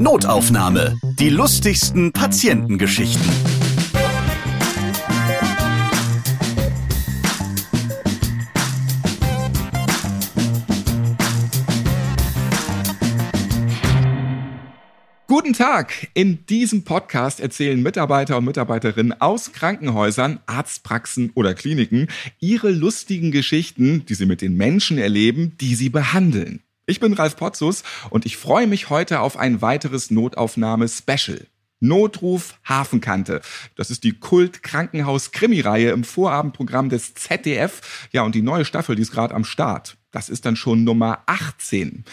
Notaufnahme. Die lustigsten Patientengeschichten. Guten Tag! In diesem Podcast erzählen Mitarbeiter und Mitarbeiterinnen aus Krankenhäusern, Arztpraxen oder Kliniken ihre lustigen Geschichten, die sie mit den Menschen erleben, die sie behandeln. Ich bin Ralf Potzus und ich freue mich heute auf ein weiteres Notaufnahme-Special. Notruf Hafenkante. Das ist die Kult-Krankenhaus-Krimireihe im Vorabendprogramm des ZDF. Ja, und die neue Staffel, die ist gerade am Start. Das ist dann schon Nummer 18.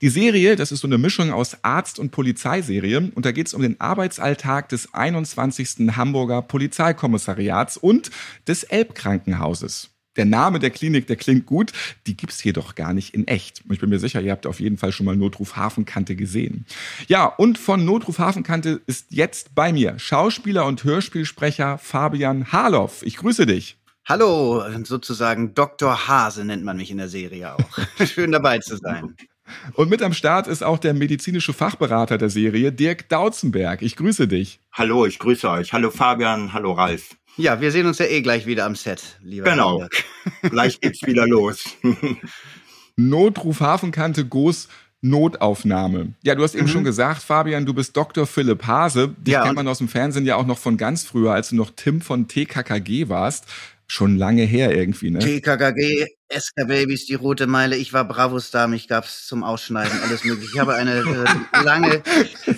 Die Serie, das ist so eine Mischung aus Arzt- und Polizeiserie. Und da geht es um den Arbeitsalltag des 21. Hamburger Polizeikommissariats und des Elbkrankenhauses der Name der Klinik, der klingt gut, die gibt's jedoch gar nicht in echt. Ich bin mir sicher, ihr habt auf jeden Fall schon mal Notruf Hafenkante gesehen. Ja, und von Notruf Hafenkante ist jetzt bei mir Schauspieler und Hörspielsprecher Fabian Harloff. Ich grüße dich. Hallo, sozusagen Dr. Hase nennt man mich in der Serie auch. Schön dabei zu sein. Und mit am Start ist auch der medizinische Fachberater der Serie, Dirk Dautzenberg. Ich grüße dich. Hallo, ich grüße euch. Hallo Fabian, hallo Ralf. Ja, wir sehen uns ja eh gleich wieder am Set, lieber. Genau. Gleich geht's wieder los. Notruf Hafenkante Goos Notaufnahme. Ja, du hast eben mhm. schon gesagt, Fabian, du bist Dr. Philipp Hase. Dich ja, kennt man aus dem Fernsehen ja auch noch von ganz früher, als du noch Tim von TKKG warst schon lange her irgendwie, ne? TKKG, SK Babys, die Rote Meile, ich war Bravostar, mich gab's zum Ausschneiden, alles mögliche. Ich habe eine äh, lange,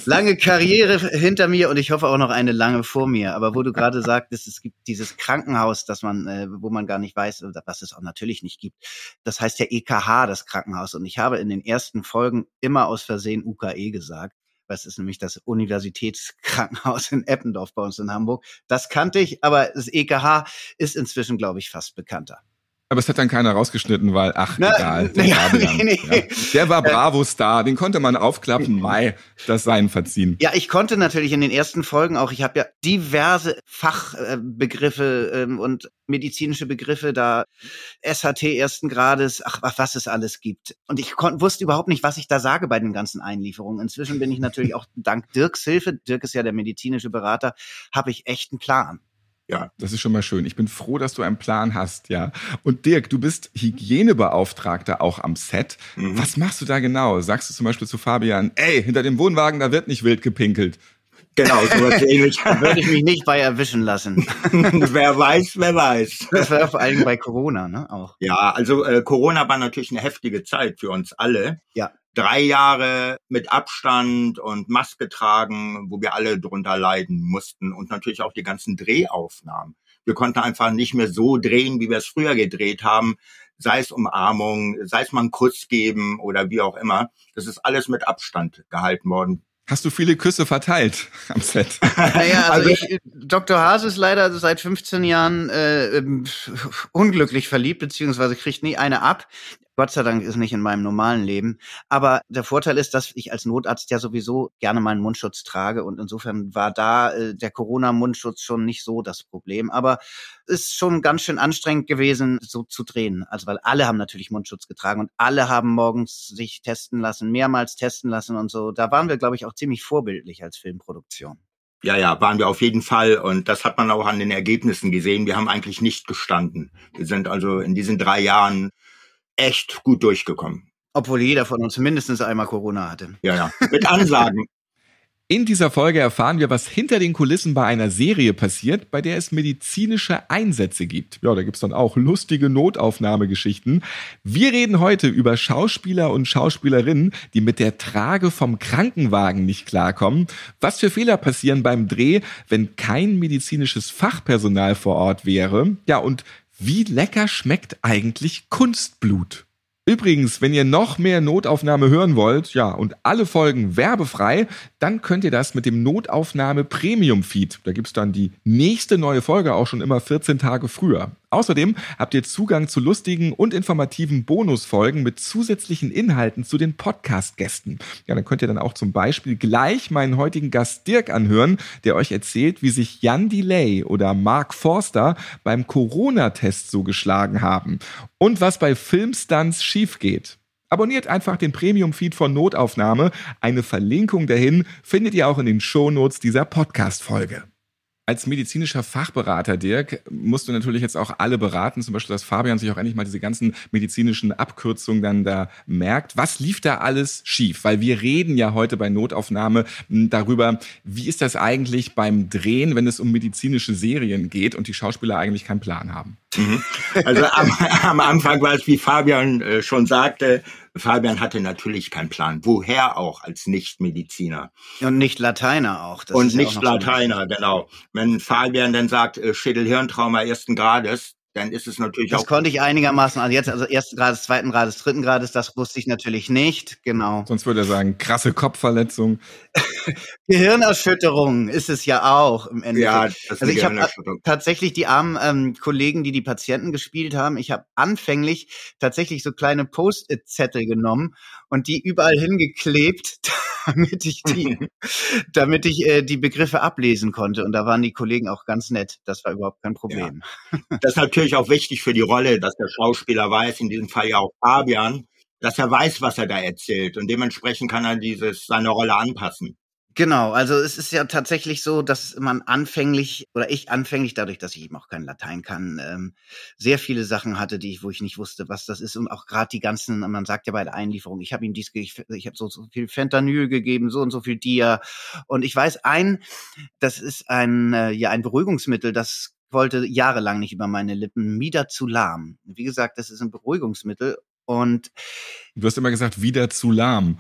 lange Karriere hinter mir und ich hoffe auch noch eine lange vor mir. Aber wo du gerade sagtest, es gibt dieses Krankenhaus, das man, äh, wo man gar nicht weiß, was es auch natürlich nicht gibt. Das heißt ja EKH, das Krankenhaus. Und ich habe in den ersten Folgen immer aus Versehen UKE gesagt. Das ist nämlich das Universitätskrankenhaus in Eppendorf bei uns in Hamburg. Das kannte ich, aber das EKH ist inzwischen, glaube ich, fast bekannter. Aber es hat dann keiner rausgeschnitten, weil, ach, Na, egal. Der, ja, nee, nee. Ja. der war äh, Bravo-Star, den konnte man aufklappen, Mai, das seien verziehen. Ja, ich konnte natürlich in den ersten Folgen auch, ich habe ja diverse Fachbegriffe ähm, und medizinische Begriffe da, SHT ersten Grades, ach, was es alles gibt. Und ich wusste überhaupt nicht, was ich da sage bei den ganzen Einlieferungen. Inzwischen bin ich natürlich auch dank Dirks Hilfe, Dirk ist ja der medizinische Berater, habe ich echt einen Plan. Ja, das ist schon mal schön. Ich bin froh, dass du einen Plan hast, ja. Und Dirk, du bist Hygienebeauftragter auch am Set. Mhm. Was machst du da genau? Sagst du zum Beispiel zu Fabian, ey, hinter dem Wohnwagen, da wird nicht wild gepinkelt. Genau, so ähnlich. Würde ich mich nicht bei erwischen lassen. wer weiß, wer weiß. Das war vor allem bei Corona, ne? Auch. Ja, also äh, Corona war natürlich eine heftige Zeit für uns alle. Ja drei Jahre mit Abstand und Maske tragen, wo wir alle drunter leiden mussten und natürlich auch die ganzen Drehaufnahmen. Wir konnten einfach nicht mehr so drehen, wie wir es früher gedreht haben, sei es Umarmung, sei es mal einen Kuss geben oder wie auch immer. Das ist alles mit Abstand gehalten worden. Hast du viele Küsse verteilt am Set? Naja, also, also ich, Dr. Haas ist leider seit 15 Jahren äh, unglücklich verliebt, beziehungsweise kriegt nie eine ab. Gott sei Dank ist nicht in meinem normalen Leben. Aber der Vorteil ist, dass ich als Notarzt ja sowieso gerne meinen Mundschutz trage und insofern war da äh, der Corona-Mundschutz schon nicht so das Problem. Aber ist schon ganz schön anstrengend gewesen, so zu drehen. Also weil alle haben natürlich Mundschutz getragen und alle haben morgens sich testen lassen, mehrmals testen lassen und so. Da waren wir, glaube ich, auch ziemlich vorbildlich als Filmproduktion. Ja, ja, waren wir auf jeden Fall. Und das hat man auch an den Ergebnissen gesehen. Wir haben eigentlich nicht gestanden. Wir sind also in diesen drei Jahren echt gut durchgekommen. Obwohl jeder von uns mindestens einmal Corona hatte. Ja, ja. Mit Ansagen. In dieser Folge erfahren wir, was hinter den Kulissen bei einer Serie passiert, bei der es medizinische Einsätze gibt. Ja, da gibt's dann auch lustige Notaufnahmegeschichten. Wir reden heute über Schauspieler und Schauspielerinnen, die mit der Trage vom Krankenwagen nicht klarkommen. Was für Fehler passieren beim Dreh, wenn kein medizinisches Fachpersonal vor Ort wäre. Ja, und wie lecker schmeckt eigentlich Kunstblut? Übrigens, wenn ihr noch mehr Notaufnahme hören wollt, ja, und alle Folgen werbefrei, dann könnt ihr das mit dem Notaufnahme Premium Feed. Da gibt's dann die nächste neue Folge auch schon immer 14 Tage früher. Außerdem habt ihr Zugang zu lustigen und informativen Bonusfolgen mit zusätzlichen Inhalten zu den Podcast-Gästen. Ja, dann könnt ihr dann auch zum Beispiel gleich meinen heutigen Gast Dirk anhören, der euch erzählt, wie sich Jan Delay oder Mark Forster beim Corona-Test so geschlagen haben und was bei Filmstunts schief geht. Abonniert einfach den Premium-Feed von Notaufnahme. Eine Verlinkung dahin findet ihr auch in den Shownotes dieser Podcast-Folge. Als medizinischer Fachberater, Dirk, musst du natürlich jetzt auch alle beraten, zum Beispiel, dass Fabian sich auch endlich mal diese ganzen medizinischen Abkürzungen dann da merkt. Was lief da alles schief? Weil wir reden ja heute bei Notaufnahme hm, darüber, wie ist das eigentlich beim Drehen, wenn es um medizinische Serien geht und die Schauspieler eigentlich keinen Plan haben. Mhm. Also am, am Anfang war es, wie Fabian äh, schon sagte, Fabian hatte natürlich keinen Plan. Woher auch als Nichtmediziner? Und nicht Lateiner auch. Das und nicht ja auch Lateiner, so genau. Wenn Fabian dann sagt, äh, Schädelhirntrauma ersten Grades, dann ist es natürlich das auch. Das konnte ich einigermaßen, also jetzt, also ersten Grades, zweiten Grades, dritten Grades, das wusste ich natürlich nicht, genau. Sonst würde er sagen, krasse Kopfverletzung. Gehirnerschütterung ist es ja auch im Endeffekt. Ja, das ist also ich habe tatsächlich die armen ähm, Kollegen, die die Patienten gespielt haben, ich habe anfänglich tatsächlich so kleine Post-it-Zettel genommen und die überall hingeklebt, damit ich die, damit ich äh, die Begriffe ablesen konnte. Und da waren die Kollegen auch ganz nett. Das war überhaupt kein Problem. Ja. Das ist natürlich auch wichtig für die Rolle, dass der Schauspieler weiß, in diesem Fall ja auch Fabian, dass er weiß, was er da erzählt und dementsprechend kann er dieses seine Rolle anpassen. Genau, also es ist ja tatsächlich so, dass man anfänglich oder ich anfänglich, dadurch, dass ich eben auch kein Latein kann, ähm, sehr viele Sachen hatte, die ich, wo ich nicht wusste, was das ist. Und auch gerade die ganzen, man sagt ja bei der Einlieferung, ich habe ihm dies, ich, ich habe so, so viel Fentanyl gegeben, so und so viel Dia. Und ich weiß ein, das ist ein äh, ja ein Beruhigungsmittel, das wollte jahrelang nicht über meine Lippen, Midazolam. Wie gesagt, das ist ein Beruhigungsmittel und du hast immer gesagt, wieder zu lahm.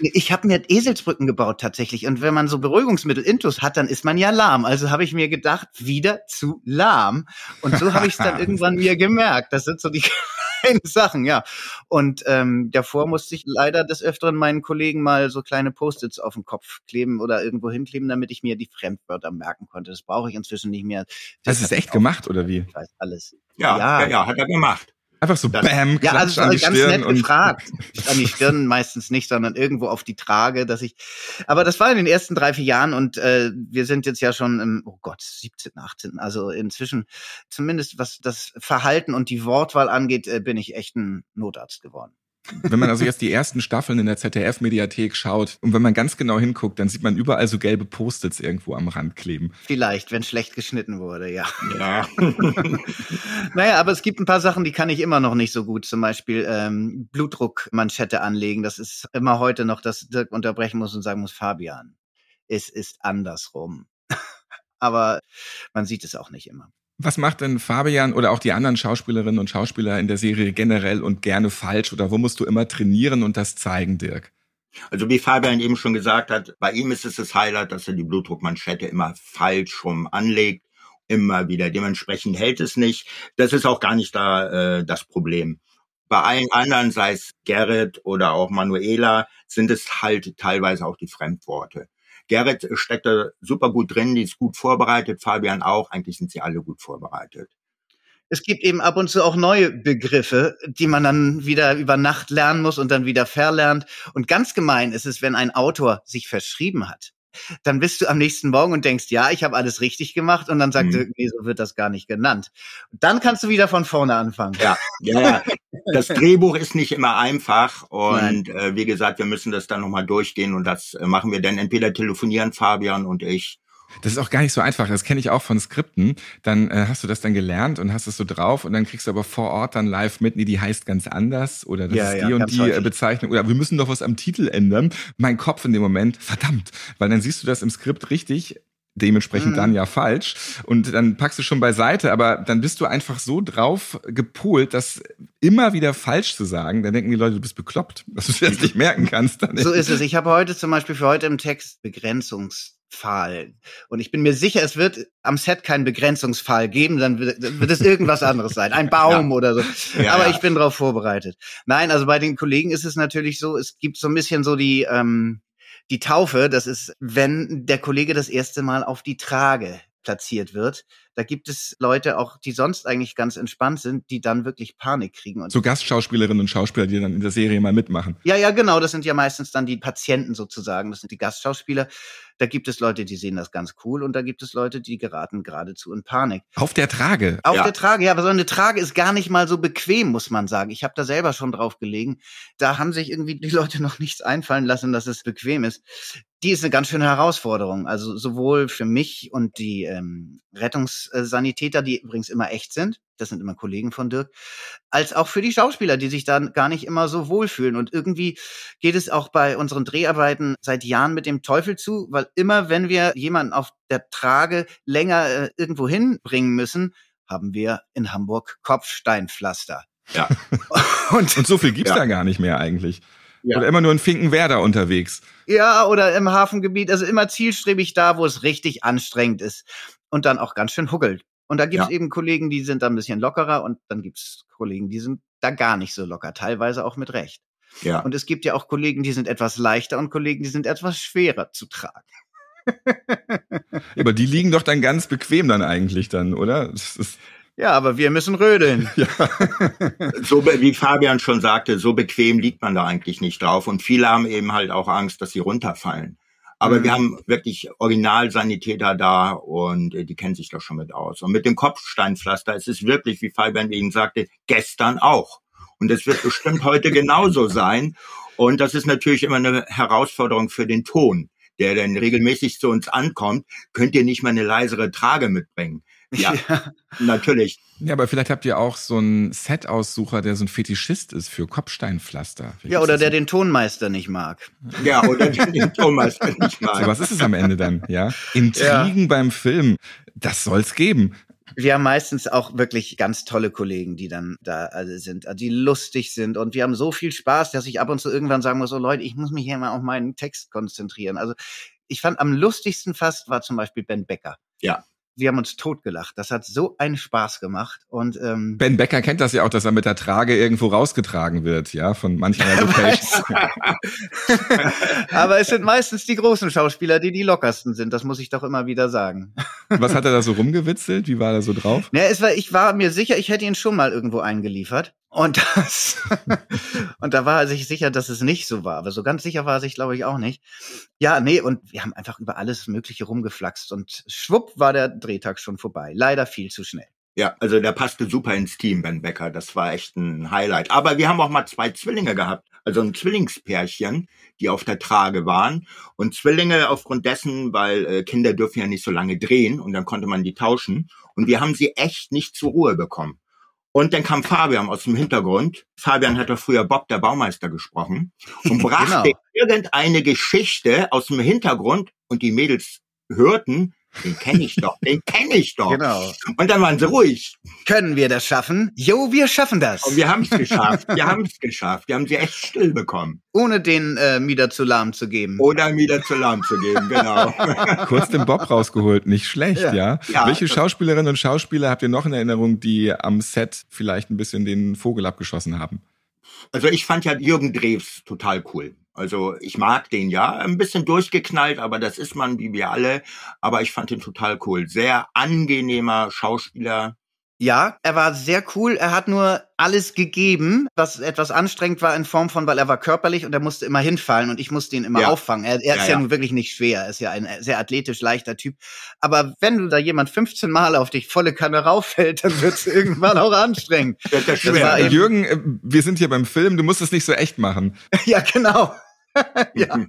Ich habe mir Eselsbrücken gebaut tatsächlich. Und wenn man so Beruhigungsmittel Intus hat, dann ist man ja lahm. Also habe ich mir gedacht, wieder zu lahm. Und so habe ich es dann irgendwann mir gemerkt. Das sind so die kleinen Sachen, ja. Und ähm, davor musste ich leider des Öfteren meinen Kollegen mal so kleine Post-its auf den Kopf kleben oder irgendwo hinkleben, damit ich mir die Fremdwörter merken konnte. Das brauche ich inzwischen nicht mehr. Das, das ist echt gemacht, oder wie? Ich weiß alles. Ja, ja, ja, ja hat er gemacht. Einfach so das, Bam, ja, also an die ganz Stirn nett gefragt. An die Stirn meistens nicht, sondern irgendwo auf die Trage, dass ich. Aber das war in den ersten drei, vier Jahren und äh, wir sind jetzt ja schon im, oh Gott, 17, 18. Also inzwischen, zumindest was das Verhalten und die Wortwahl angeht, äh, bin ich echt ein Notarzt geworden. Wenn man also jetzt die ersten Staffeln in der ZDF-Mediathek schaut und wenn man ganz genau hinguckt, dann sieht man überall so gelbe Post-its irgendwo am Rand kleben. Vielleicht, wenn schlecht geschnitten wurde, ja. Ja. naja, aber es gibt ein paar Sachen, die kann ich immer noch nicht so gut. Zum Beispiel ähm, Blutdruckmanschette anlegen. Das ist immer heute noch, dass Dirk unterbrechen muss und sagen muss, Fabian, es ist andersrum. aber man sieht es auch nicht immer. Was macht denn Fabian oder auch die anderen Schauspielerinnen und Schauspieler in der Serie generell und gerne falsch oder wo musst du immer trainieren und das zeigen, Dirk? Also wie Fabian eben schon gesagt hat, bei ihm ist es das Highlight, dass er die Blutdruckmanschette immer falsch rum anlegt, immer wieder. Dementsprechend hält es nicht. Das ist auch gar nicht da äh, das Problem. Bei allen anderen, sei es Gerrit oder auch Manuela, sind es halt teilweise auch die Fremdworte. Gerrit steckt da super gut drin, die ist gut vorbereitet, Fabian auch. Eigentlich sind sie alle gut vorbereitet. Es gibt eben ab und zu auch neue Begriffe, die man dann wieder über Nacht lernen muss und dann wieder verlernt. Und ganz gemein ist es, wenn ein Autor sich verschrieben hat dann bist du am nächsten Morgen und denkst, ja, ich habe alles richtig gemacht und dann sagt mhm. er, nee, so wird das gar nicht genannt. Und dann kannst du wieder von vorne anfangen. Ja, ja, ja. Das Drehbuch ist nicht immer einfach und äh, wie gesagt, wir müssen das dann nochmal durchgehen und das äh, machen wir dann entweder telefonieren Fabian und ich das ist auch gar nicht so einfach. Das kenne ich auch von Skripten. Dann äh, hast du das dann gelernt und hast es so drauf und dann kriegst du aber vor Ort dann live mit, nee, die heißt ganz anders oder das ja, ist die ja, und die häufig. Bezeichnung oder wir müssen doch was am Titel ändern. Mein Kopf in dem Moment, verdammt, weil dann siehst du das im Skript richtig dementsprechend mhm. dann ja falsch und dann packst du schon beiseite, aber dann bist du einfach so drauf gepolt, das immer wieder falsch zu sagen, dann denken die Leute, du bist bekloppt, dass du das nicht merken kannst. Dann so ist es. Ich habe heute zum Beispiel für heute im Text Begrenzungs Pfahl. Und ich bin mir sicher, es wird am Set keinen Begrenzungspfahl geben, dann wird, wird es irgendwas anderes sein. Ein Baum ja. oder so. Ja, Aber ja. ich bin darauf vorbereitet. Nein, also bei den Kollegen ist es natürlich so, es gibt so ein bisschen so die, ähm, die Taufe, das ist, wenn der Kollege das erste Mal auf die Trage platziert wird, da gibt es Leute auch, die sonst eigentlich ganz entspannt sind, die dann wirklich Panik kriegen. Und so Gastschauspielerinnen und Schauspieler, die dann in der Serie mal mitmachen. Ja, ja, genau. Das sind ja meistens dann die Patienten sozusagen. Das sind die Gastschauspieler. Da gibt es Leute, die sehen das ganz cool und da gibt es Leute, die geraten geradezu in Panik. Auf der Trage. Auf ja. der Trage, ja, aber so eine Trage ist gar nicht mal so bequem, muss man sagen. Ich habe da selber schon drauf gelegen. Da haben sich irgendwie die Leute noch nichts einfallen lassen, dass es bequem ist die ist eine ganz schöne Herausforderung. Also sowohl für mich und die ähm, Rettungssanitäter, die übrigens immer echt sind, das sind immer Kollegen von Dirk, als auch für die Schauspieler, die sich dann gar nicht immer so wohlfühlen. Und irgendwie geht es auch bei unseren Dreharbeiten seit Jahren mit dem Teufel zu, weil immer wenn wir jemanden auf der Trage länger äh, irgendwo hinbringen müssen, haben wir in Hamburg Kopfsteinpflaster. Ja. und, und so viel gibt's ja. da gar nicht mehr eigentlich. Ja. Oder immer nur in Finkenwerder unterwegs. Ja, oder im Hafengebiet, also immer zielstrebig da, wo es richtig anstrengend ist und dann auch ganz schön huckelt. Und da gibt es ja. eben Kollegen, die sind da ein bisschen lockerer und dann gibt es Kollegen, die sind da gar nicht so locker, teilweise auch mit Recht. Ja. Und es gibt ja auch Kollegen, die sind etwas leichter und Kollegen, die sind etwas schwerer zu tragen. aber die liegen doch dann ganz bequem dann eigentlich dann, oder? Ja, aber wir müssen rödeln. Ja. so wie Fabian schon sagte, so bequem liegt man da eigentlich nicht drauf. Und viele haben eben halt auch Angst, dass sie runterfallen. Aber mhm. wir haben wirklich Originalsanitäter da und äh, die kennen sich doch schon mit aus. Und mit dem Kopfsteinpflaster ist es wirklich, wie Fabian eben sagte, gestern auch. Und es wird bestimmt heute genauso sein. Und das ist natürlich immer eine Herausforderung für den Ton, der dann regelmäßig zu uns ankommt. Könnt ihr nicht mal eine leisere Trage mitbringen? Ja, ja, natürlich. Ja, aber vielleicht habt ihr auch so einen Set-Aussucher, der so ein Fetischist ist für Kopfsteinpflaster. Vielleicht ja, oder der den Tonmeister nicht mag. Ja, oder den Tonmeister nicht mag. So, was ist es am Ende dann, ja? Intrigen ja. beim Film, das soll's geben. Wir haben meistens auch wirklich ganz tolle Kollegen, die dann da also sind, die lustig sind und wir haben so viel Spaß, dass ich ab und zu irgendwann sagen muss, so Leute, ich muss mich hier mal auf meinen Text konzentrieren. Also ich fand am lustigsten fast war zum Beispiel Ben Becker. Ja wir haben uns totgelacht. Das hat so einen Spaß gemacht. Und ähm, Ben Becker kennt das ja auch, dass er mit der Trage irgendwo rausgetragen wird, ja, von manchen Locations. Aber es sind meistens die großen Schauspieler, die die lockersten sind. Das muss ich doch immer wieder sagen. Was hat er da so rumgewitzelt? Wie war er so drauf? Ne, es war, ich war mir sicher, ich hätte ihn schon mal irgendwo eingeliefert. Und das, und da war er sich sicher, dass es nicht so war. Aber so ganz sicher war er sich, glaube ich, auch nicht. Ja, nee, und wir haben einfach über alles Mögliche rumgeflaxt und schwupp war der Drehtag schon vorbei. Leider viel zu schnell. Ja, also der passte super ins Team, Ben Becker. Das war echt ein Highlight. Aber wir haben auch mal zwei Zwillinge gehabt. Also ein Zwillingspärchen, die auf der Trage waren. Und Zwillinge aufgrund dessen, weil äh, Kinder dürfen ja nicht so lange drehen und dann konnte man die tauschen. Und wir haben sie echt nicht zur Ruhe bekommen. Und dann kam Fabian aus dem Hintergrund. Fabian hat doch früher Bob der Baumeister gesprochen und brachte genau. irgendeine Geschichte aus dem Hintergrund und die Mädels hörten, den kenne ich doch, den kenne ich doch. Genau. Und dann waren sie ruhig. Können wir das schaffen? Jo, wir schaffen das. Und wir haben es geschafft. Wir haben es geschafft. Wir haben sie echt still bekommen. Ohne den äh, Mieder zu lahm zu geben. Oder Mieder zu lahm zu geben, genau. Kurz den Bob rausgeholt, nicht schlecht, ja. ja? ja Welche Schauspielerinnen und Schauspieler habt ihr noch in Erinnerung, die am Set vielleicht ein bisschen den Vogel abgeschossen haben? Also ich fand ja Jürgen Drews total cool. Also ich mag den ja, ein bisschen durchgeknallt, aber das ist man wie wir alle. Aber ich fand den total cool. Sehr angenehmer Schauspieler. Ja, er war sehr cool. Er hat nur alles gegeben, was etwas anstrengend war in Form von, weil er war körperlich und er musste immer hinfallen und ich musste ihn immer ja. auffangen. Er, er ist ja, ja, nun wirklich nicht schwer. Er ist ja ein sehr athletisch leichter Typ. Aber wenn du da jemand 15 Mal auf dich volle Kanne rauffällt, dann wird es irgendwann auch anstrengend. Das das schwer. Jürgen, äh, wir sind hier beim Film. Du musst es nicht so echt machen. ja, genau. ja.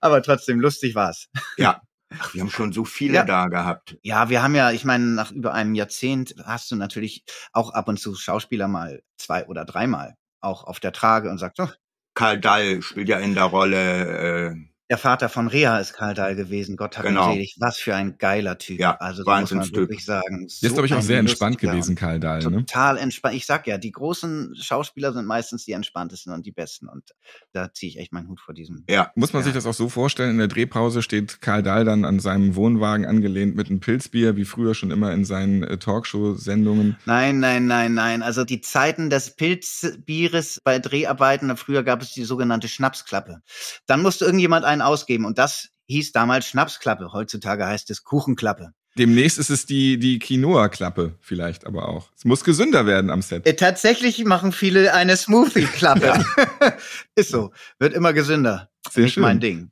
Aber trotzdem lustig war's. Ja. Ach, wir haben schon so viele ja. da gehabt. Ja, wir haben ja, ich meine, nach über einem Jahrzehnt hast du natürlich auch ab und zu Schauspieler mal zwei oder dreimal auch auf der Trage und sagt, oh. Karl Dall spielt ja in der Rolle äh, der Vater von Rea ist Karl Dahl gewesen. Gott hat genau. ihn selig. Was für ein geiler Typ. Ja, also das muss man wirklich sagen. So ist, glaube ich, auch sehr entspannt gewesen, Karl Dahl. Ne? Total entspannt. Ich sag ja, die großen Schauspieler sind meistens die entspanntesten und die besten. Und da ziehe ich echt meinen Hut vor diesem. Ja, muss man ja. sich das auch so vorstellen? In der Drehpause steht Karl Dahl dann an seinem Wohnwagen angelehnt mit einem Pilzbier, wie früher schon immer in seinen äh, Talkshow-Sendungen. Nein, nein, nein, nein. Also die Zeiten des Pilzbieres bei Dreharbeiten, früher gab es die sogenannte Schnapsklappe. Dann musste irgendjemand einen einen ausgeben. Und das hieß damals Schnapsklappe. Heutzutage heißt es Kuchenklappe. Demnächst ist es die, die Quinoa-Klappe vielleicht aber auch. Es muss gesünder werden am Set. Äh, tatsächlich machen viele eine Smoothie-Klappe. ist so. Wird immer gesünder. Sehr Nicht schön. mein Ding.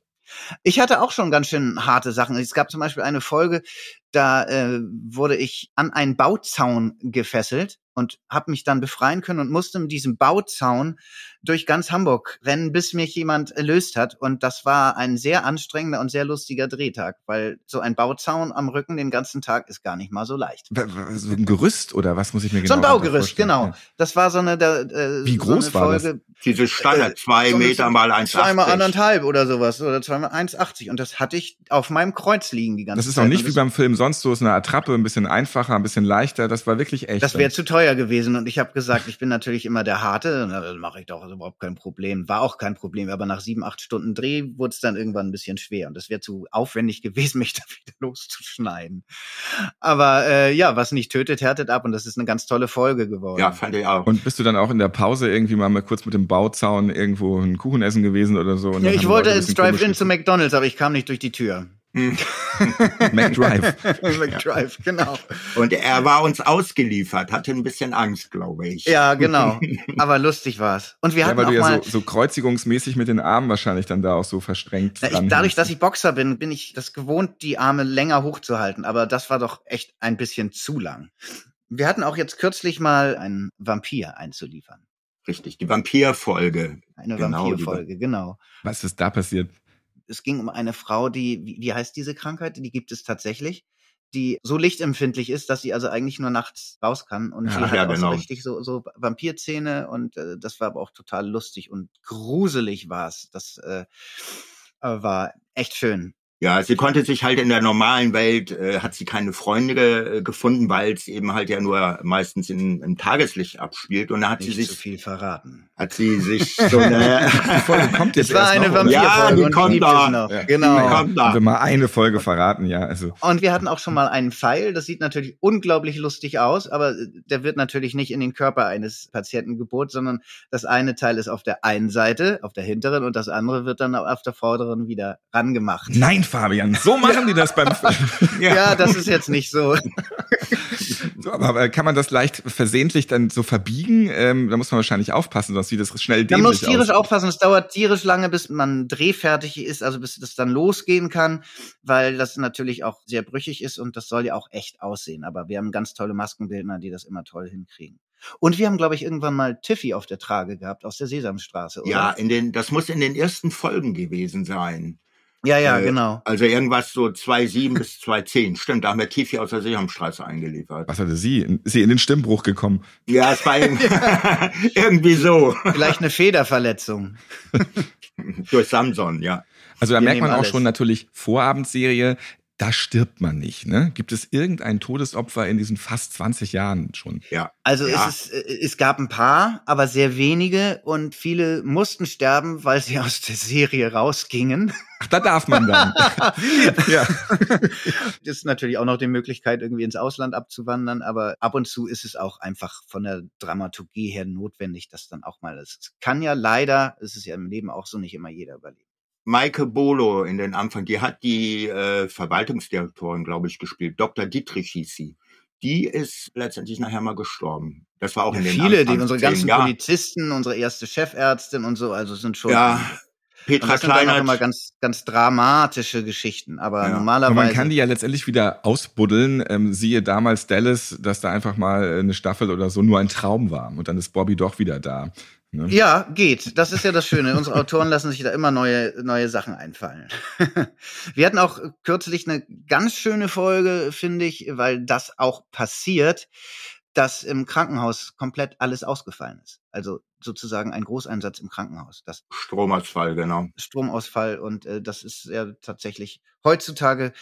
Ich hatte auch schon ganz schön harte Sachen. Es gab zum Beispiel eine Folge, da äh, wurde ich an einen Bauzaun gefesselt und habe mich dann befreien können und musste mit diesem Bauzaun durch ganz Hamburg rennen, bis mich jemand erlöst hat. Und das war ein sehr anstrengender und sehr lustiger Drehtag, weil so ein Bauzaun am Rücken den ganzen Tag ist gar nicht mal so leicht. So ein Gerüst oder was muss ich mir genau so ein darunter Baugerüst, genau. Das war so eine, äh, Wie groß so war eine das? Folge. Diese Standard, zwei Äh, so eine- Meter mal 1,80. Zweimal anderthalb oder sowas oder zweimal 1,80 und das hatte ich auf meinem Kreuz liegen die ganze Das ist Zeit. auch nicht wie das, beim Film sonst so, ist eine Attrappe, ein bisschen einfacher, ein bisschen leichter. Das war wirklich echt. Das wäre zu teuer gewesen und ich habe gesagt, ich bin natürlich immer der Harte, das mache ich doch, überhaupt kein Problem. War auch kein Problem, aber nach sieben, acht Stunden Dreh wurde es dann irgendwann ein bisschen schwer und das wäre zu aufwendig gewesen, mich da wieder loszuschneiden. Aber äh, ja, was nicht tötet, härtet ab und das ist eine ganz tolle Folge geworden. Ja, fand ich auch. Und bist du dann auch in der Pause irgendwie mal mal kurz mit dem Bauzaun irgendwo einen Kuchen essen gewesen oder so? Und ja, ich wollte ein ins Drive-In zu McDonalds, aber ich kam nicht durch die Tür. Geguckt. McDrive. McDrive, genau. Und er war uns ausgeliefert, hatte ein bisschen Angst, glaube ich. Ja, genau. Aber lustig war's. Und wir Ja, hatten weil auch du ja mal so, so kreuzigungsmäßig mit den Armen wahrscheinlich dann da auch so verstrengt Na, ich, dadurch, dass ich Boxer bin, bin ich das gewohnt, die Arme länger hochzuhalten. Aber das war doch echt ein bisschen zu lang. Wir hatten auch jetzt kürzlich mal einen Vampir einzuliefern. Richtig, die Vampirfolge. Eine Genau, Vampirfolge, genau. Was ist da passiert? Es ging um eine Frau, die, wie, wie heißt diese Krankheit? Die gibt es tatsächlich. Die so lichtempfindlich ist, dass sie also eigentlich nur nachts raus kann. Und Ja, sie hat ja, auch so genau. richtig so, so Vampirzähne und äh, das war aber auch total lustig und gruselig war's. Das äh, äh, war echt schön. Ja, sie konnte sich halt in der normalen Welt, äh, hat sie keine Freunde ge gefunden, weil es eben halt ja nur meistens in, im Tageslicht abspielt. Und da hat sie Nicht sich, zu viel verraten. hat sie sich so eine, Die Folge kommt jetzt Es war erst eine noch, oder? Ja, Vampirfolge die kommt da. Ja. Genau. kommt da. Haben wir mal eine Folge verraten, ja. Also Und wir hatten auch schon mal einen Pfeil. Das sieht natürlich unglaublich lustig aus, aber äh, der wird natürlich nicht in den Körper eines Patienten gebohrt, sondern das eine Teil ist auf der einen Seite, auf der hinteren, und das andere wird dann auf der vorderen wieder rangemacht. nein, Fabian, so machen die das beim Film. Ja, das ist jetzt nicht so. So, aber aber kann man das leicht versehentlich dann so verbiegen? Ähm, da muss man wahrscheinlich aufpassen, sonst sieht das schnell Man muss dämlich tierisch aus. aufpassen. Es dauert tierisch lange, bis man drehfertig ist, also bis das dann losgehen kann, weil das natürlich auch sehr brüchig ist und das soll ja auch echt aussehen. Aber wir haben ganz tolle Maskenbildner, die das immer toll hinkriegen. Und wir haben, glaube ich, irgendwann mal Tiffy auf der Trage gehabt aus der Sesamstraße, oder? ja, in den, das muss in den ersten Folgen gewesen sein. Ja, ja, Äh, genau. Also irgendwas so 2,7 bis 2,10. Stimmt, da haben wir Tifi aus der Seehamstraße eingeliefert. Was hatte sie? Ist sie in den Stimmbruch gekommen? Ja, es war irgendwie, irgendwie so. Vielleicht eine Federverletzung. Durch Samson, ja. Also da Wir merkt man auch alles. schon natürlich Vorabendserie, da stirbt man nicht. Ne? Gibt es irgendein Todesopfer in diesen fast 20 Jahren schon? Ja. Also Ja. es, ist, äh, es gab ein paar, aber sehr wenige und viele mussten sterben, weil sie aus der Serie rausgingen. Ach, da darf man dann. ja. Das ist natürlich auch noch die Möglichkeit, irgendwie ins Ausland abzuwandern, aber ab und zu ist es auch einfach von der Dramaturgie her notwendig, dass dann auch mal das. Es kann ja leider, es ist ja im Leben auch so, nicht immer jeder überleben. Maike Bolo in den Anfang, die hat die äh, Verwaltungsdirektorin, glaube ich, gespielt. Dr. Dietrich hieß sie. Die ist letztendlich nachher mal gestorben. Das war auch in den Viele, die unsere ganzen Jahren. Polizisten, unsere erste Chefärztin und so, also sind schon. Ja, Petra das sind dann immer Kleinert. ganz, ganz dramatische Geschichten. Aber Ja. Aber normalerweise. man kann die ja letztendlich wieder ausbuddeln. Ähm, siehe damals Dallas, dass da einfach mal eine Staffel oder so nur ein Traum war. Und dann ist Bobby doch wieder da. Ne? Ja, geht. Das ist ja das Schöne. Unsere Autoren lassen sich da immer neue, neue Sachen einfallen. Wir hatten auch kürzlich eine ganz schöne Folge, finde ich, weil das auch passiert, dass im Krankenhaus komplett alles ausgefallen ist. Also sozusagen ein Großeinsatz im Krankenhaus. Das Stromausfall, genau. Stromausfall und äh, das ist ja tatsächlich heutzutage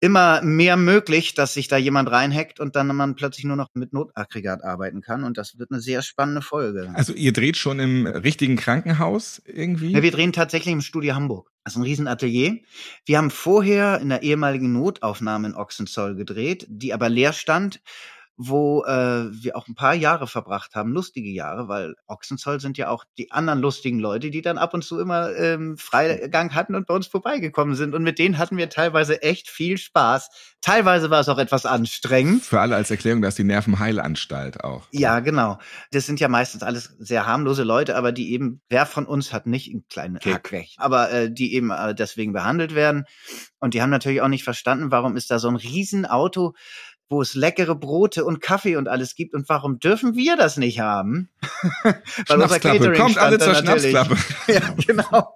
immer mehr möglich, dass sich da jemand reinhackt und dann man plötzlich nur noch mit Notaggregat arbeiten kann und das wird eine sehr spannende Folge. Also ihr dreht schon im richtigen Krankenhaus irgendwie? Ja, wir drehen tatsächlich im Studio Hamburg. Das ist ein Riesenatelier. Wir haben vorher in der ehemaligen Notaufnahme in Ochsenzoll gedreht, die aber leer stand. Wo äh, wir auch ein paar Jahre verbracht haben, lustige Jahre, weil Ochsenzoll sind ja auch die anderen lustigen Leute, die dann ab und zu immer ähm, Freigang hatten und bei uns vorbeigekommen sind. Und mit denen hatten wir teilweise echt viel Spaß. Teilweise war es auch etwas anstrengend. Für alle als Erklärung, das ist die Nervenheilanstalt auch. Ja, genau. Das sind ja meistens alles sehr harmlose Leute, aber die eben, wer von uns hat nicht einen kleinen. Hack weg, aber äh, die eben äh, deswegen behandelt werden. Und die haben natürlich auch nicht verstanden, warum ist da so ein Riesenauto wo es leckere Brote und Kaffee und alles gibt. Und warum dürfen wir das nicht haben? Weil unser Catering kommt alle zur natürlich. Schnapsklappe. Ja, genau.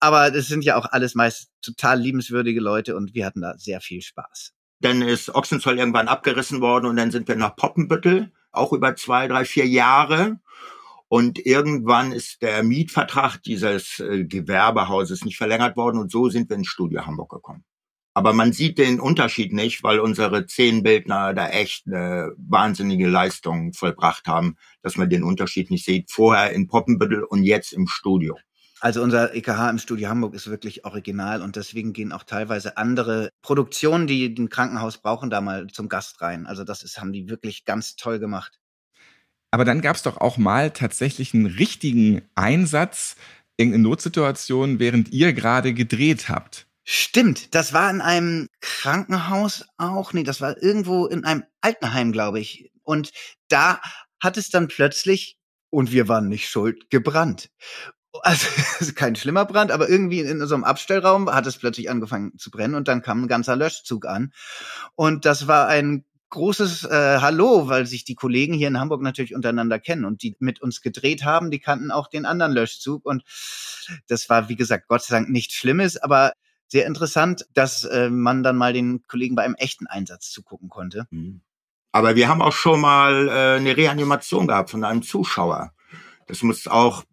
Aber das sind ja auch alles meist total liebenswürdige Leute und wir hatten da sehr viel Spaß. Dann ist Ochsenzoll irgendwann abgerissen worden und dann sind wir nach Poppenbüttel, auch über zwei, drei, vier Jahre. Und irgendwann ist der Mietvertrag dieses äh, Gewerbehauses nicht verlängert worden und so sind wir ins Studio Hamburg gekommen. Aber man sieht den Unterschied nicht, weil unsere zehn Bildner da echt eine wahnsinnige Leistung vollbracht haben, dass man den Unterschied nicht sieht. Vorher in Poppenbüttel und jetzt im Studio. Also unser EKH im Studio Hamburg ist wirklich original und deswegen gehen auch teilweise andere Produktionen, die ein Krankenhaus brauchen, da mal zum Gast rein. Also das ist, haben die wirklich ganz toll gemacht. Aber dann gab es doch auch mal tatsächlich einen richtigen Einsatz, irgendeine Notsituation, während ihr gerade gedreht habt. Stimmt, das war in einem Krankenhaus auch. Nee, das war irgendwo in einem Altenheim, glaube ich. Und da hat es dann plötzlich, und wir waren nicht schuld, gebrannt. Also kein schlimmer Brand, aber irgendwie in so Abstellraum hat es plötzlich angefangen zu brennen und dann kam ein ganzer Löschzug an. Und das war ein großes äh, Hallo, weil sich die Kollegen hier in Hamburg natürlich untereinander kennen und die mit uns gedreht haben, die kannten auch den anderen Löschzug und das war, wie gesagt, Gott sei Dank nichts Schlimmes, aber sehr interessant, dass äh, man dann mal den Kollegen bei einem echten Einsatz zugucken konnte. Aber wir haben auch schon mal äh, eine Reanimation gehabt von einem Zuschauer. Das muss auch,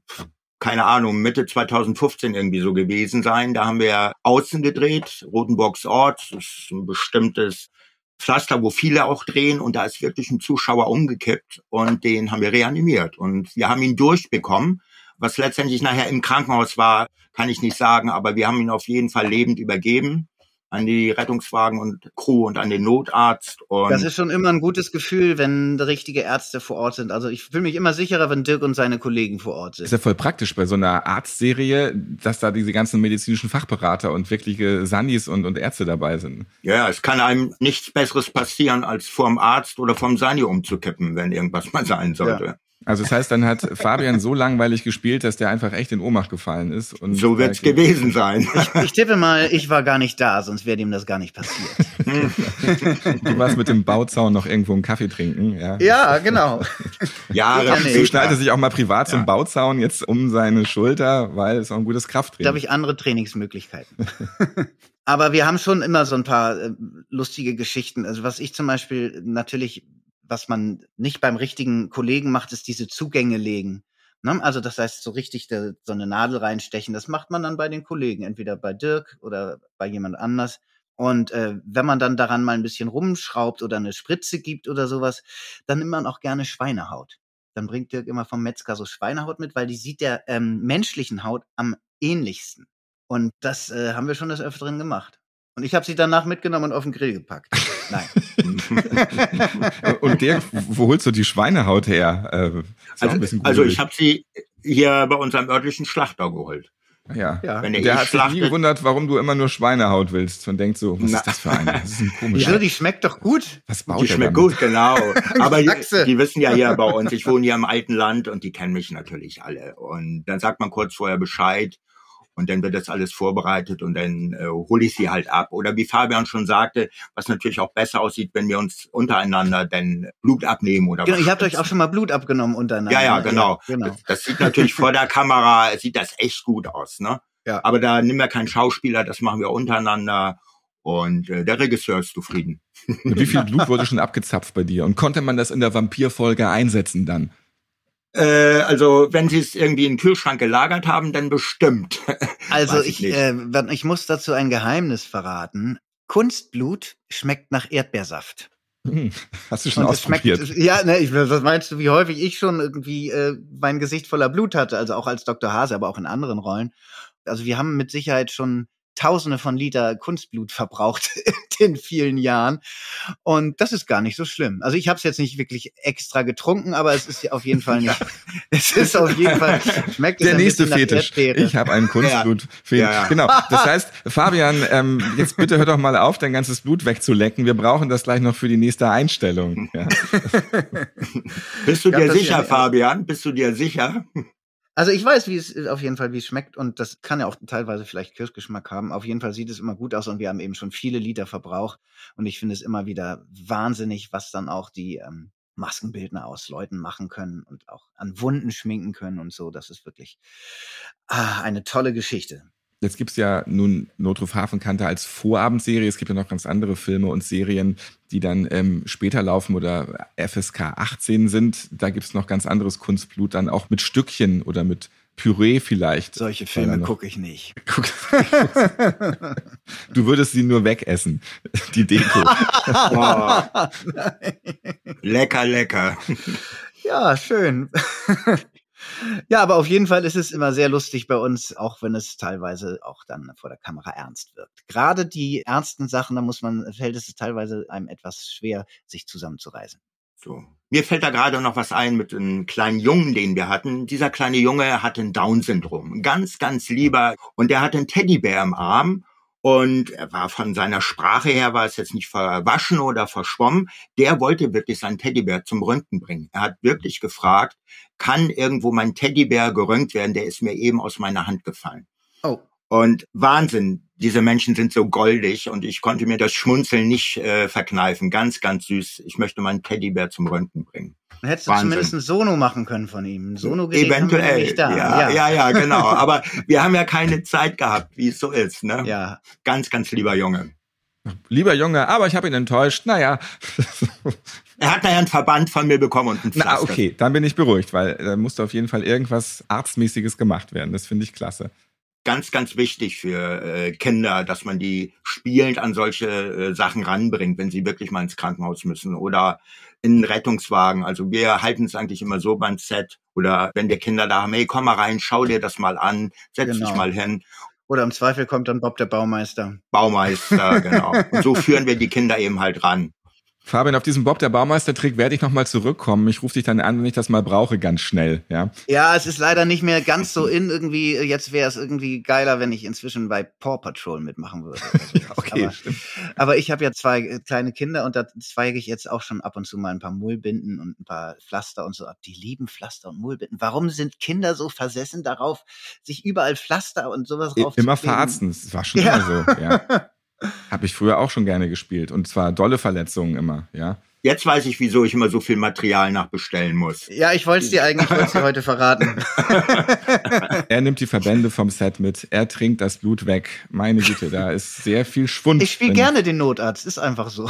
keine Ahnung, Mitte 2015 irgendwie so gewesen sein. Da haben wir außen gedreht, Rotenburgs Ort, das ist ein bestimmtes Pflaster, wo viele auch drehen und da ist wirklich ein Zuschauer umgekippt und den haben wir reanimiert und wir haben ihn durchbekommen. Was letztendlich nachher im Krankenhaus war, kann ich nicht sagen, aber wir haben ihn auf jeden Fall lebend übergeben an die Rettungswagen und Crew und an den Notarzt. Und Das ist schon immer ein gutes Gefühl, wenn richtige Ärzte vor Ort sind. Also ich fühle mich immer sicherer, wenn Dirk und seine Kollegen vor Ort Ist sind. ja voll praktisch bei so einer Arztserie, dass da diese ganzen medizinischen Fachberater und wirkliche Sandis und, und Ärzte dabei sind. ja, es kann einem nichts Besseres passieren, als vorm Arzt oder vom Sani umzukippen, wenn irgendwas mal sein sollte. Also das heißt, dann hat Fabian so langweilig gespielt, dass der einfach echt in Ohnmacht gefallen ist. Und So wird's gewesen sein. Ich tippe mal, ich war gar nicht da, sonst wäre ihm das gar nicht passiert. Du warst mit dem Bauzaun noch irgendwo einen Kaffee trinken. Ja. ja, genau. Jahre Ja, nee. So schneidet er sich auch mal privat zum Ja. Bauzaun jetzt um seine Schulter, weil es auch ein gutes Da Krafttraining. habe ich andere Trainingsmöglichkeiten. Aber wir haben schon immer so ein paar äh, lustige Geschichten. Also was ich zum Beispiel natürlich, was man nicht beim richtigen Kollegen macht, ist diese Zugänge legen. Ne? Also das heißt, so richtig da, so eine Nadel reinstechen, das macht man dann bei den Kollegen, entweder bei Dirk oder bei jemand anders. Und äh, wenn man dann daran mal ein bisschen rumschraubt oder eine Spritze gibt oder sowas, dann nimmt man auch gerne Schweinehaut. Dann bringt Dirk immer vom Metzger so Schweinehaut mit, weil die sieht der ähm, menschlichen Haut am ähnlichsten. Und das äh, haben wir schon des Öfteren gemacht. Und ich habe sie danach mitgenommen und auf den Grill gepackt. Nein. Und Dirk, wo holst du die Schweinehaut her? Äh, Also, also ich habe sie hier bei unserem örtlichen Schlachter geholt. ja. Ja. Wenn Der der hat sich nie gewundert, warum du immer nur Schweinehaut willst und denkt so, was Na. ist das für eine? Das ist ein komischer. Wieso? Die schmeckt doch gut. Was baut die der schmeckt damit? gut, genau. Aber die, die wissen ja hier bei uns, ich wohne hier im alten Land und die kennen mich natürlich alle. Und dann sagt man kurz vorher Bescheid und dann wird das alles vorbereitet und dann äh, hole ich sie halt ab. Oder wie Fabian schon sagte, was natürlich auch besser aussieht, wenn wir uns untereinander dann Blut abnehmen oder Genau, was ihr habt euch auch schon mal Blut abgenommen untereinander. Ja, ja, ne? genau. genau. Das, das sieht natürlich vor der Kamera, sieht das echt gut aus, ne? Ja. Aber da nehmen wir keinen Schauspieler, das machen wir untereinander und äh, der Regisseur ist zufrieden. Wie viel Blut wurde schon abgezapft bei dir? Und konnte man das in der Vampirfolge einsetzen dann? Äh, also wenn sie es irgendwie in den Kühlschrank gelagert haben, dann bestimmt. Also ich, ich äh, ich muss dazu ein Geheimnis verraten. Kunstblut schmeckt nach Erdbeersaft. Hm, hast du schon Und es schmeckt, ausprobiert? ja, ne, ich, was meinst du, wie häufig ich schon irgendwie äh, mein Gesicht voller Blut hatte, also auch als Dr. Hase, aber auch in anderen Rollen. Also wir haben mit Sicherheit schon Tausende von Liter Kunstblut verbraucht in vielen Jahren. Und das ist gar nicht so schlimm. Also ich habe es jetzt nicht wirklich extra getrunken, aber es ist auf jeden Fall nicht. es ist auf jeden Fall schmeckt Der es nächste Fetisch. Ich habe einen Kunstblutfetisch. Ja, ja. Genau. Das heißt, Fabian, ähm, jetzt bitte hör doch mal auf, dein ganzes Blut wegzulecken. Wir brauchen das gleich noch für die nächste Einstellung. Ja. Bist du dir sicher, Fabian? Bist du dir sicher? Also ich weiß, wie es auf jeden Fall, wie es schmeckt und das kann ja auch teilweise vielleicht Kirschgeschmack haben. Auf jeden Fall sieht es immer gut aus und wir haben eben schon viele Liter Verbrauch und ich finde es immer wieder wahnsinnig, was dann auch die ähm, Maskenbildner aus Leuten machen können und auch an Wunden schminken können und so. Das ist wirklich ah, eine tolle Geschichte. Jetzt gibt's ja nun Notruf Hafenkante als Vorabendserie. Es gibt ja noch ganz andere Filme und Serien, die dann ähm, später laufen oder FSK 18 sind. Da gibt's noch ganz anderes Kunstblut, dann auch mit Stückchen oder mit Püree vielleicht. Solche Filme gucke ich nicht. Guck. Du würdest sie nur wegessen, die Deko. Oh, lecker, lecker. Ja, schön. Ja, aber auf jeden Fall ist es immer sehr lustig bei uns, auch wenn es teilweise auch dann vor der Kamera ernst wirkt. Gerade die ernsten Sachen, da muss man, fällt es teilweise einem etwas schwer, sich zusammenzureißen. So. Mir fällt da gerade noch was ein mit einem kleinen Jungen, den wir hatten. Dieser kleine Junge hatte ein Down-Syndrom. Ganz, ganz lieber. Und der hatte einen Teddybär im Arm. Und er war von seiner Sprache her, war es jetzt nicht verwaschen oder verschwommen. Der wollte wirklich seinen Teddybär zum Röntgen bringen. Er hat wirklich gefragt, kann irgendwo mein Teddybär geröntgt werden? Der ist mir eben aus meiner Hand gefallen. Oh. Und Wahnsinn, diese Menschen sind so goldig und ich konnte mir das Schmunzeln nicht äh, verkneifen. Ganz, ganz süß. Ich möchte meinen Teddybär zum Röntgen bringen. Dann hättest du Wahnsinn. zumindest ein Sono machen können von ihm. Ein wir Eventuell. nämlich da. Ja, ja, ja, genau. Aber wir haben ja keine Zeit gehabt, wie es so ist. Ne? ja. Ganz, ganz lieber Junge. Lieber Junge, aber ich habe ihn enttäuscht. Naja. Er hat nachher einen Verband von mir bekommen und ein Na, Pflaster. okay, dann bin ich beruhigt, weil da musste auf jeden Fall irgendwas Arztmäßiges gemacht werden. Das finde ich klasse. Ganz, ganz wichtig für äh, Kinder, dass man die spielend an solche äh, Sachen ranbringt, wenn sie wirklich mal ins Krankenhaus müssen oder in einen Rettungswagen. Also wir halten es eigentlich immer so beim Set oder wenn wir Kinder da haben, hey, komm mal rein, schau dir das mal an, setz Genau. dich mal hin. Oder im Zweifel kommt dann Bob der Baumeister. Baumeister, genau. Und so führen wir die Kinder eben halt ran. Fabian, auf diesen Bob der Baumeister-Trick werde ich nochmal zurückkommen. Ich rufe dich dann an, wenn ich das mal brauche, ganz schnell. Ja. Ja, es ist leider nicht mehr ganz so in irgendwie. Jetzt wäre es irgendwie geiler, wenn ich inzwischen bei Paw Patrol mitmachen würde. sowas. Okay, aber, stimmt. aber ich habe ja zwei äh, kleine Kinder und da zweige ich jetzt auch schon ab und zu mal ein paar Mullbinden und ein paar Pflaster und so ab. Die lieben Pflaster und Mullbinden. Warum sind Kinder so versessen darauf, sich überall Pflaster und sowas drauf Immer verarzten. Das war schon Ja. immer so. Ja. Habe ich früher auch schon gerne gespielt. Und zwar dolle Verletzungen immer. Ja. Jetzt weiß ich, wieso ich immer so viel Material nachbestellen muss. Ja, ich wollte es dir eigentlich wollte dir heute verraten. Er nimmt die Verbände vom Set mit. Er trinkt das Blut weg. Meine Güte, da ist sehr viel Schwund. Ich spiele gerne den Notarzt, ist einfach so.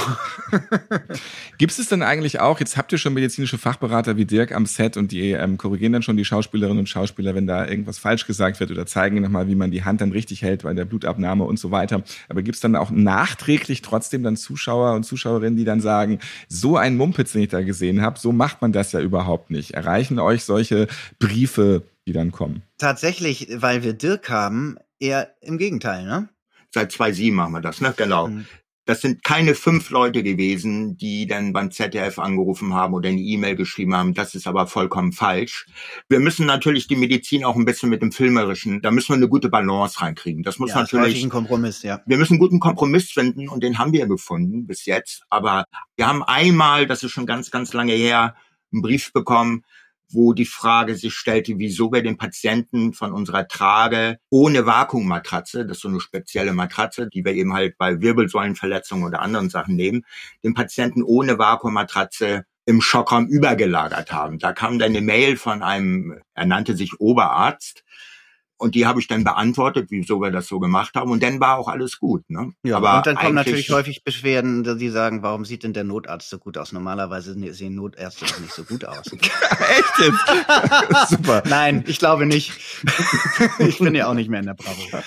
Gibt es denn eigentlich auch, jetzt habt ihr schon medizinische Fachberater wie Dirk am Set und die ähm, korrigieren dann schon die Schauspielerinnen und Schauspieler, wenn da irgendwas falsch gesagt wird oder zeigen nochmal, wie man die Hand dann richtig hält bei der Blutabnahme und so weiter. Aber gibt es dann auch nachträglich trotzdem dann Zuschauer und Zuschauerinnen, die dann sagen, so ein Mumpitz, den ich da gesehen habe, so macht man das ja überhaupt nicht. Erreichen euch solche Briefe, die dann kommen? Tatsächlich, weil wir Dirk haben, eher im Gegenteil, ne? Seit 2007 machen wir das, ne? Genau. Mhm. Das sind keine fünf Leute gewesen, die dann beim ZDF angerufen haben oder eine E-Mail geschrieben haben. Das ist aber vollkommen falsch. Wir müssen natürlich die Medizin auch ein bisschen mit dem Filmerischen, da müssen wir eine gute Balance reinkriegen. Das muss ja, natürlich ein Kompromiss, ja. wir müssen einen guten Kompromiss finden und den haben wir gefunden bis jetzt. Aber wir haben einmal, das ist schon ganz, ganz lange her, einen Brief bekommen, wo die Frage sich stellte, wieso wir den Patienten von unserer Trage ohne Vakuummatratze, das ist so eine spezielle Matratze, die wir eben halt bei Wirbelsäulenverletzungen oder anderen Sachen nehmen, den Patienten ohne Vakuummatratze im Schockraum übergelagert haben. Da kam dann eine Mail von einem, er nannte sich Oberarzt, und die habe ich dann beantwortet, wieso wir das so gemacht haben. Und dann war auch alles gut. Ne? Ja, Aber und dann kommen natürlich häufig Beschwerden, die sagen, warum sieht denn der Notarzt so gut aus? Normalerweise sehen Notärzte doch nicht so gut aus. Echt jetzt? Super. Nein, ich glaube nicht. ich bin ja auch nicht mehr in der Bravo.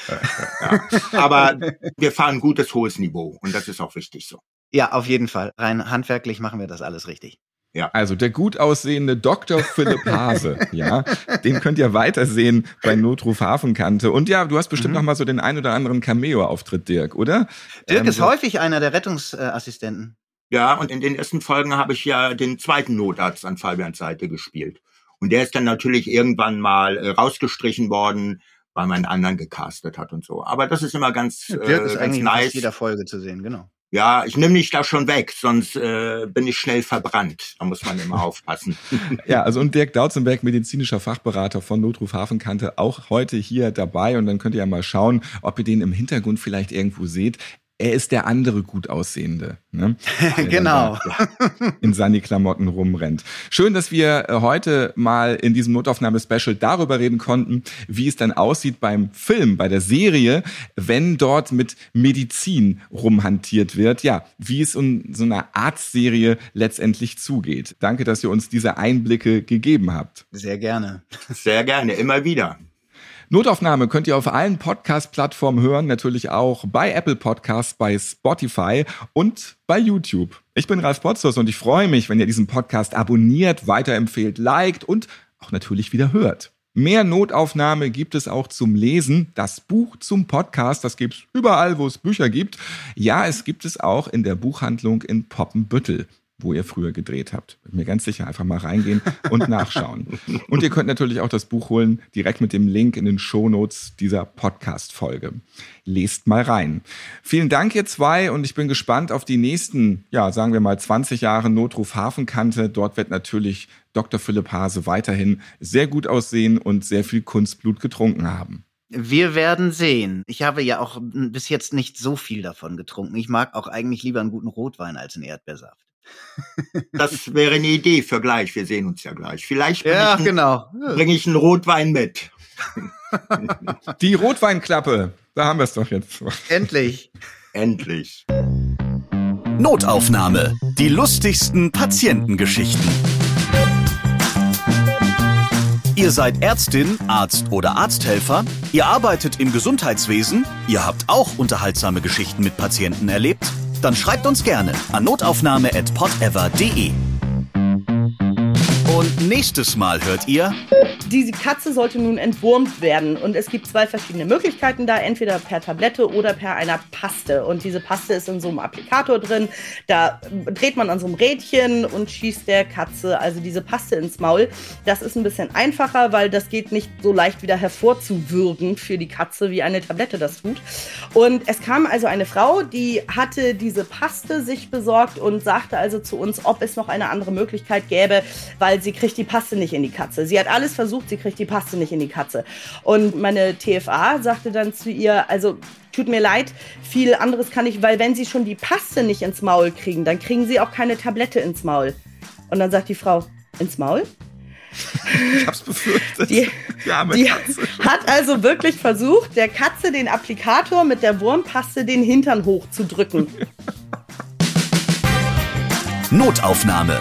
Aber wir fahren gutes, hohes Niveau. Und das ist auch wichtig so. Ja, auf jeden Fall. Rein handwerklich machen wir das alles richtig. Ja. Also der gut aussehende Dr. Philipp Hase, ja, den könnt ihr weitersehen bei Notruf Hafenkante. Und ja, du hast bestimmt mhm. noch mal so den ein oder anderen Cameo-Auftritt, Dirk, oder? Dirk ähm, ist so häufig einer der Rettungsassistenten. Ja, und in den ersten Folgen habe ich ja den zweiten Notarzt an Fabians Seite gespielt. Und der ist dann natürlich irgendwann mal äh, rausgestrichen worden, weil man einen anderen gecastet hat und so. Aber das ist immer ganz, ja, Dirk äh, ist ganz eigentlich nice. in jeder Folge zu sehen, genau. Ja, ich nehme mich da schon weg, sonst äh, bin ich schnell verbrannt. Da muss man immer aufpassen. ja, also und Dirk Dautzenberg, medizinischer Fachberater von Notruf Hafenkante, auch heute hier dabei. Und dann könnt ihr ja mal schauen, ob ihr den im Hintergrund vielleicht irgendwo seht er ist der andere gut aussehende. Ne? genau. in seine Klamotten rumrennt. Schön, dass wir äh, heute mal in diesem Notaufnahme-Special darüber reden konnten, wie es dann aussieht beim Film, bei der Serie, wenn dort mit Medizin rumhantiert wird. Ja, wie es in so einer Arztserie letztendlich zugeht. Danke, dass ihr uns diese Einblicke gegeben habt. Sehr gerne. Sehr gerne, immer wieder. Notaufnahme könnt ihr auf allen Podcast-Plattformen hören, natürlich auch bei Apple Podcasts, bei Spotify und bei YouTube. Ich bin Ralf Potzus und ich freue mich, wenn ihr diesen Podcast abonniert, weiterempfehlt, liked und auch natürlich wieder hört. Mehr Notaufnahme gibt es auch zum Lesen. Das Buch zum Podcast, das gibt's überall, wo es Bücher gibt. Ja, es gibt es auch in der Buchhandlung in Poppenbüttel wo ihr früher gedreht habt. Bin mir ganz sicher, einfach mal reingehen und nachschauen. Und ihr könnt natürlich auch das Buch holen, direkt mit dem Link in den Shownotes dieser Podcast-Folge. Lest mal rein. Vielen Dank, ihr zwei, und ich bin gespannt auf die nächsten, ja, sagen wir mal 20 Jahre Notruf Hafenkante. Dort wird natürlich Dr. Philipp Hase weiterhin sehr gut aussehen und sehr viel Kunstblut getrunken haben. Wir werden sehen. Ich habe ja auch bis jetzt nicht so viel davon getrunken. Ich mag auch eigentlich lieber einen guten Rotwein als einen Erdbeersaft. Das wäre eine Idee für gleich. Wir sehen uns ja gleich. Vielleicht bringe ja, ich, genau. bring ich einen Rotwein mit. Die Rotweinklappe. Da haben wir es doch jetzt. Endlich. Endlich. Notaufnahme. Die lustigsten Patientengeschichten. Ihr seid Ärztin, Arzt oder Arzthelfer, ihr arbeitet im Gesundheitswesen, ihr habt auch unterhaltsame Geschichten mit Patienten erlebt dann schreibt uns gerne an notaufnahme.podever.de. Und nächstes Mal hört ihr. Diese Katze sollte nun entwurmt werden. Und es gibt zwei verschiedene Möglichkeiten da. Entweder per Tablette oder per einer Paste. Und diese Paste ist in so einem Applikator drin. Da dreht man an so einem Rädchen und schießt der Katze also diese Paste ins Maul. Das ist ein bisschen einfacher, weil das geht nicht so leicht wieder hervorzuwürgen für die Katze, wie eine Tablette das tut. Und es kam also eine Frau, die hatte diese Paste sich besorgt und sagte also zu uns, ob es noch eine andere Möglichkeit gäbe, weil sie sie kriegt die Paste nicht in die Katze. Sie hat alles versucht, sie kriegt die Paste nicht in die Katze. Und meine TFA sagte dann zu ihr, also tut mir leid, viel anderes kann ich, weil wenn sie schon die Paste nicht ins Maul kriegen, dann kriegen sie auch keine Tablette ins Maul. Und dann sagt die Frau, ins Maul? Ich hab's befürchtet. Die, die hat also wirklich versucht, der Katze den Applikator mit der Wurmpaste den Hintern hochzudrücken. Notaufnahme